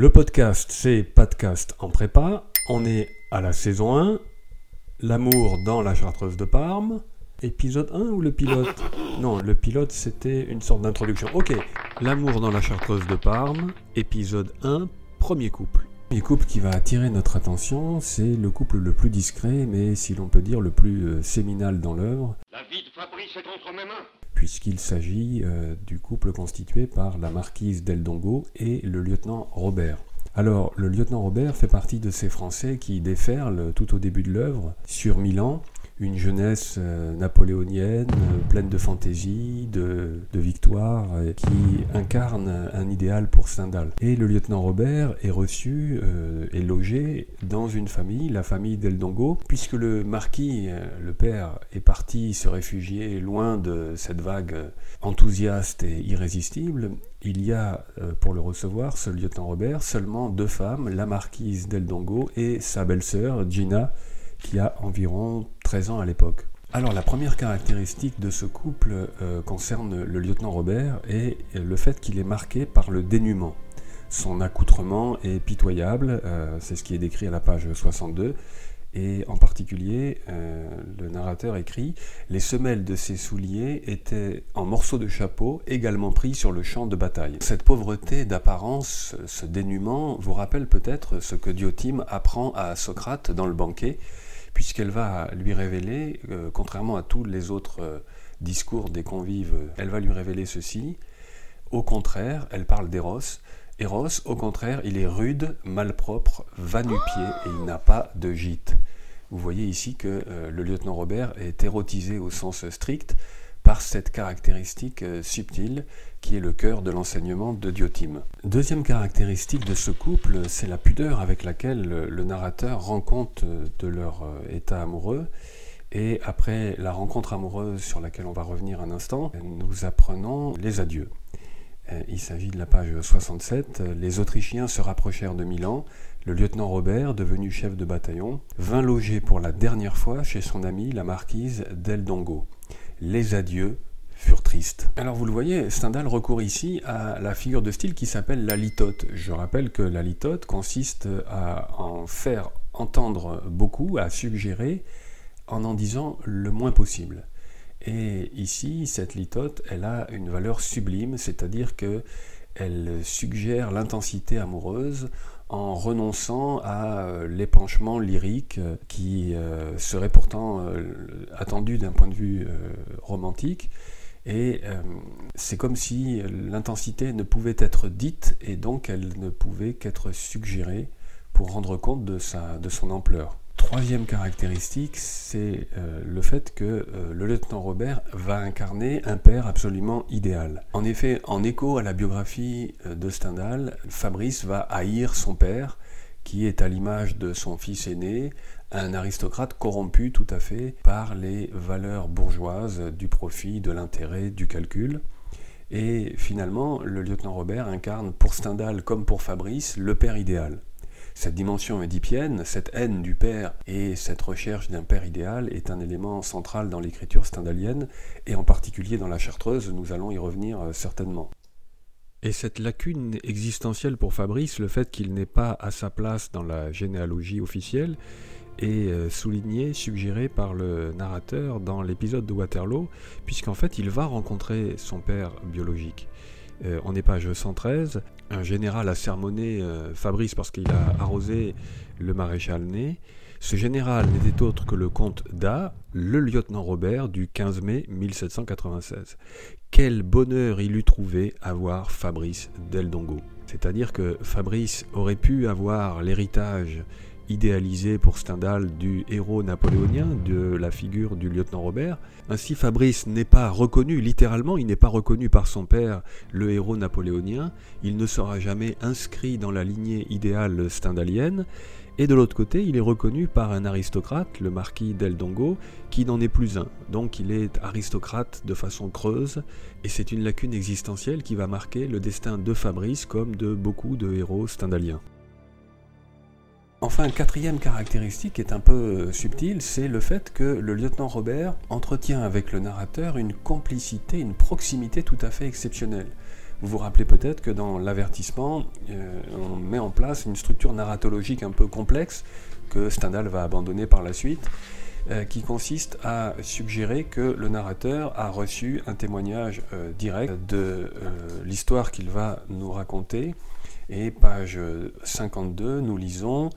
Le podcast, c'est Podcast en prépa. On est à la saison 1. L'amour dans la chartreuse de Parme. Épisode 1 ou le pilote? Non, le pilote c'était une sorte d'introduction. Ok, L'amour dans la chartreuse de Parme, épisode 1, premier couple. Le premier couple qui va attirer notre attention, c'est le couple le plus discret, mais si l'on peut dire le plus euh, séminal dans l'œuvre. La vie de Fabrice est entre mes mains puisqu'il s'agit euh, du couple constitué par la marquise Del Dongo et le lieutenant Robert. Alors, le lieutenant Robert fait partie de ces Français qui déferlent tout au début de l'œuvre sur Milan une jeunesse euh, napoléonienne, euh, pleine de fantaisie, de, victoire, qui incarne un idéal pour Stendhal. Et le lieutenant Robert est reçu euh, et logé dans une famille, la famille Del Dongo, puisque le marquis, le père, est parti se réfugier loin de cette vague enthousiaste et irrésistible. Il y a, pour le recevoir, ce lieutenant Robert, seulement deux femmes, la marquise Del Dongo et sa belle-sœur, Gina, qui a environ 13 ans à l'époque. Alors la première caractéristique de ce couple euh, concerne le lieutenant Robert et le fait qu'il est marqué par le dénuement. Son accoutrement est pitoyable, euh, c'est ce qui est décrit à la page 62, et en particulier, euh, le narrateur écrit Les semelles de ses souliers étaient en morceaux de chapeau, également pris sur le champ de bataille. Cette pauvreté d'apparence, ce dénuement, vous rappelle peut-être ce que Diotime apprend à Socrate dans le banquet puisqu'elle va lui révéler, euh, contrairement à tous les autres euh, discours des convives, elle va lui révéler ceci. Au contraire, elle parle d'Eros. Eros, au contraire, il est rude, malpropre, va-nu-pied et il n'a pas de gîte. Vous voyez ici que euh, le lieutenant Robert est érotisé au sens strict par cette caractéristique subtile qui est le cœur de l'enseignement de Diotime. Deuxième caractéristique de ce couple, c'est la pudeur avec laquelle le narrateur rend compte de leur euh, état amoureux. Et après la rencontre amoureuse sur laquelle on va revenir un instant, nous apprenons les adieux. Euh, il s'agit de la page 67. Les Autrichiens se rapprochèrent de Milan. Le lieutenant Robert, devenu chef de bataillon, vint loger pour la dernière fois chez son amie la marquise Del Dongo. Les adieux furent tristes. Alors vous le voyez, Stendhal recourt ici à la figure de style qui s'appelle la litote. Je rappelle que la litote consiste à en faire entendre beaucoup, à suggérer en en disant le moins possible. Et ici, cette litote, elle a une valeur sublime, c'est-à-dire que elle suggère l'intensité amoureuse en renonçant à l'épanchement lyrique qui euh, serait pourtant euh, attendu d'un point de vue euh, romantique et euh, c'est comme si l'intensité ne pouvait être dite et donc elle ne pouvait qu'être suggérée pour rendre compte de, sa, de son ampleur. Troisième caractéristique, c'est euh, le fait que euh, le lieutenant Robert va incarner un père absolument idéal. En effet, en écho à la biographie de Stendhal, Fabrice va haïr son père, qui est à l'image de son fils aîné, un aristocrate corrompu tout à fait par les valeurs bourgeoises du profit, de l'intérêt, du calcul. Et finalement, le lieutenant Robert incarne pour Stendhal comme pour Fabrice le père idéal. Cette dimension édipienne, cette haine du père et cette recherche d'un père idéal est un élément central dans l'écriture stendhalienne, et en particulier dans la Chartreuse, nous allons y revenir euh, certainement. Et cette lacune existentielle pour Fabrice, le fait qu'il n'est pas à sa place dans la généalogie officielle, est euh, souligné, suggéré par le narrateur dans l'épisode de Waterloo, puisqu'en fait il va rencontrer son père biologique. Euh, on est page 113, un général a sermonné euh, Fabrice parce qu'il a arrosé le maréchal Ney. Ce général n'était autre que le comte d'A, le lieutenant Robert du 15 mai 1796. Quel bonheur il eût trouvé à voir Fabrice Del Dongo. C'est-à-dire que Fabrice aurait pu avoir l'héritage idéalisé pour Stendhal du héros napoléonien, de la figure du lieutenant Robert. Ainsi, Fabrice n'est pas reconnu, littéralement, il n'est pas reconnu par son père, le héros napoléonien, il ne sera jamais inscrit dans la lignée idéale stendhalienne, et de l'autre côté, il est reconnu par un aristocrate, le marquis Del Dongo, qui n'en est plus un. Donc il est aristocrate de façon creuse, et c'est une lacune existentielle qui va marquer le destin de Fabrice comme de beaucoup de héros stendhaliens. Enfin, quatrième caractéristique est un peu euh, subtile, c'est le fait que le lieutenant Robert entretient avec le narrateur une complicité, une proximité tout à fait exceptionnelle. Vous vous rappelez peut-être que dans l'avertissement, euh, on met en place une structure narratologique un peu complexe que Stendhal va abandonner par la suite, euh, qui consiste à suggérer que le narrateur a reçu un témoignage direct de l'histoire qu'il va nous raconter. Et page 52, nous lisons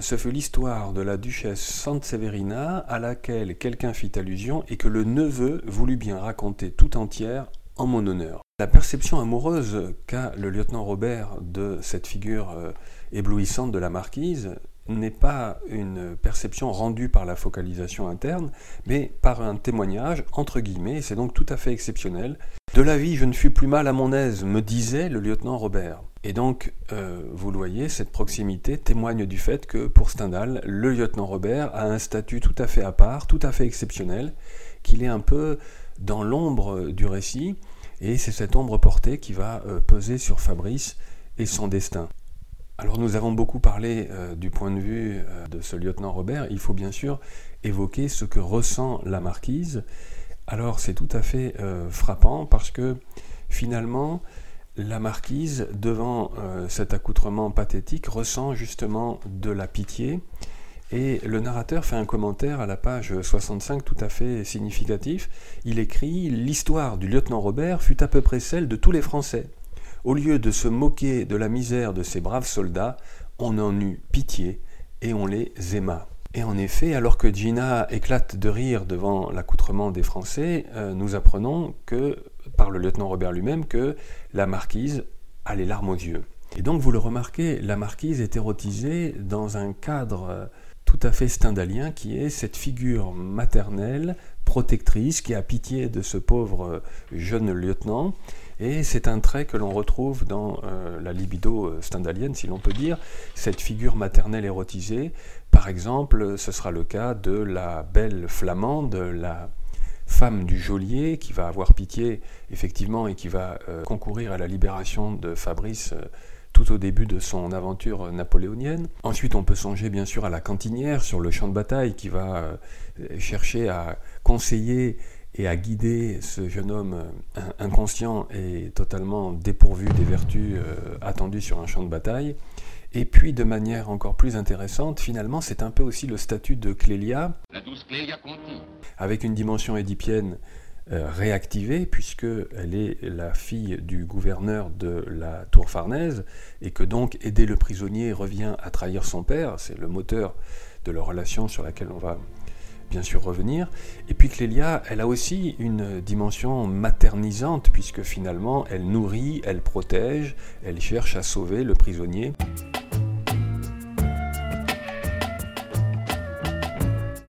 ce fut l'histoire de la duchesse Sanseverina à laquelle quelqu'un fit allusion et que le neveu voulut bien raconter tout entière en mon honneur. La perception amoureuse qu'a le lieutenant Robert de cette figure euh, éblouissante de la marquise n'est pas une perception rendue par la focalisation interne, mais par un témoignage, entre guillemets, c'est donc tout à fait exceptionnel. De la vie, je ne fus plus mal à mon aise, me disait le lieutenant Robert. Et donc, euh, vous le voyez, cette proximité témoigne du fait que pour Stendhal, le lieutenant Robert a un statut tout à fait à part, tout à fait exceptionnel, qu'il est un peu dans l'ombre du récit, et c'est cette ombre portée qui va euh, peser sur Fabrice et son destin. Alors nous avons beaucoup parlé euh, du point de vue de ce lieutenant Robert, il faut bien sûr évoquer ce que ressent la marquise. Alors c'est tout à fait frappant parce que finalement la marquise, devant cet accoutrement pathétique, ressent justement de la pitié et le narrateur fait un commentaire à la page 65 tout à fait significatif. Il écrit L'histoire du lieutenant Robert fut à peu près celle de tous les Français. Au lieu de se moquer de la misère de ces braves soldats, on en eut pitié et on les aima. Et en effet, alors que Gina éclate de rire devant l'accoutrement des Français, euh, nous apprenons que, par le lieutenant Robert lui-même, que la marquise a les larmes aux yeux. Et donc, vous le remarquez, la marquise est érotisée dans un cadre tout à fait stendhalien, qui est cette figure maternelle, protectrice, qui a pitié de ce pauvre jeune lieutenant. Et c'est un trait que l'on retrouve dans euh, la libido euh, stendhalienne, si l'on peut dire, cette figure maternelle érotisée. Par exemple, ce sera le cas de la belle flamande, la du geôlier, qui va avoir pitié, effectivement, et qui va euh, concourir à la libération de Fabrice tout au début de son aventure napoléonienne. Ensuite, on peut songer bien sûr à la cantinière sur le champ de bataille qui va euh, chercher à conseiller et à guider ce jeune homme euh, inconscient et totalement dépourvu des vertus euh, attendues sur un champ de bataille. Et puis, de manière encore plus intéressante, finalement, c'est un peu aussi le statut de Clélia, La douce Clélia Conti. avec une dimension édipienne euh, réactivée, puisqu'elle est la fille du gouverneur de la tour Farnèse, et que donc aider le prisonnier revient à trahir son père, c'est le moteur de leur relation sur laquelle on va bien sûr revenir. Et puis Clélia, elle a aussi une dimension maternisante, puisque finalement elle nourrit, elle protège, elle cherche à sauver le prisonnier.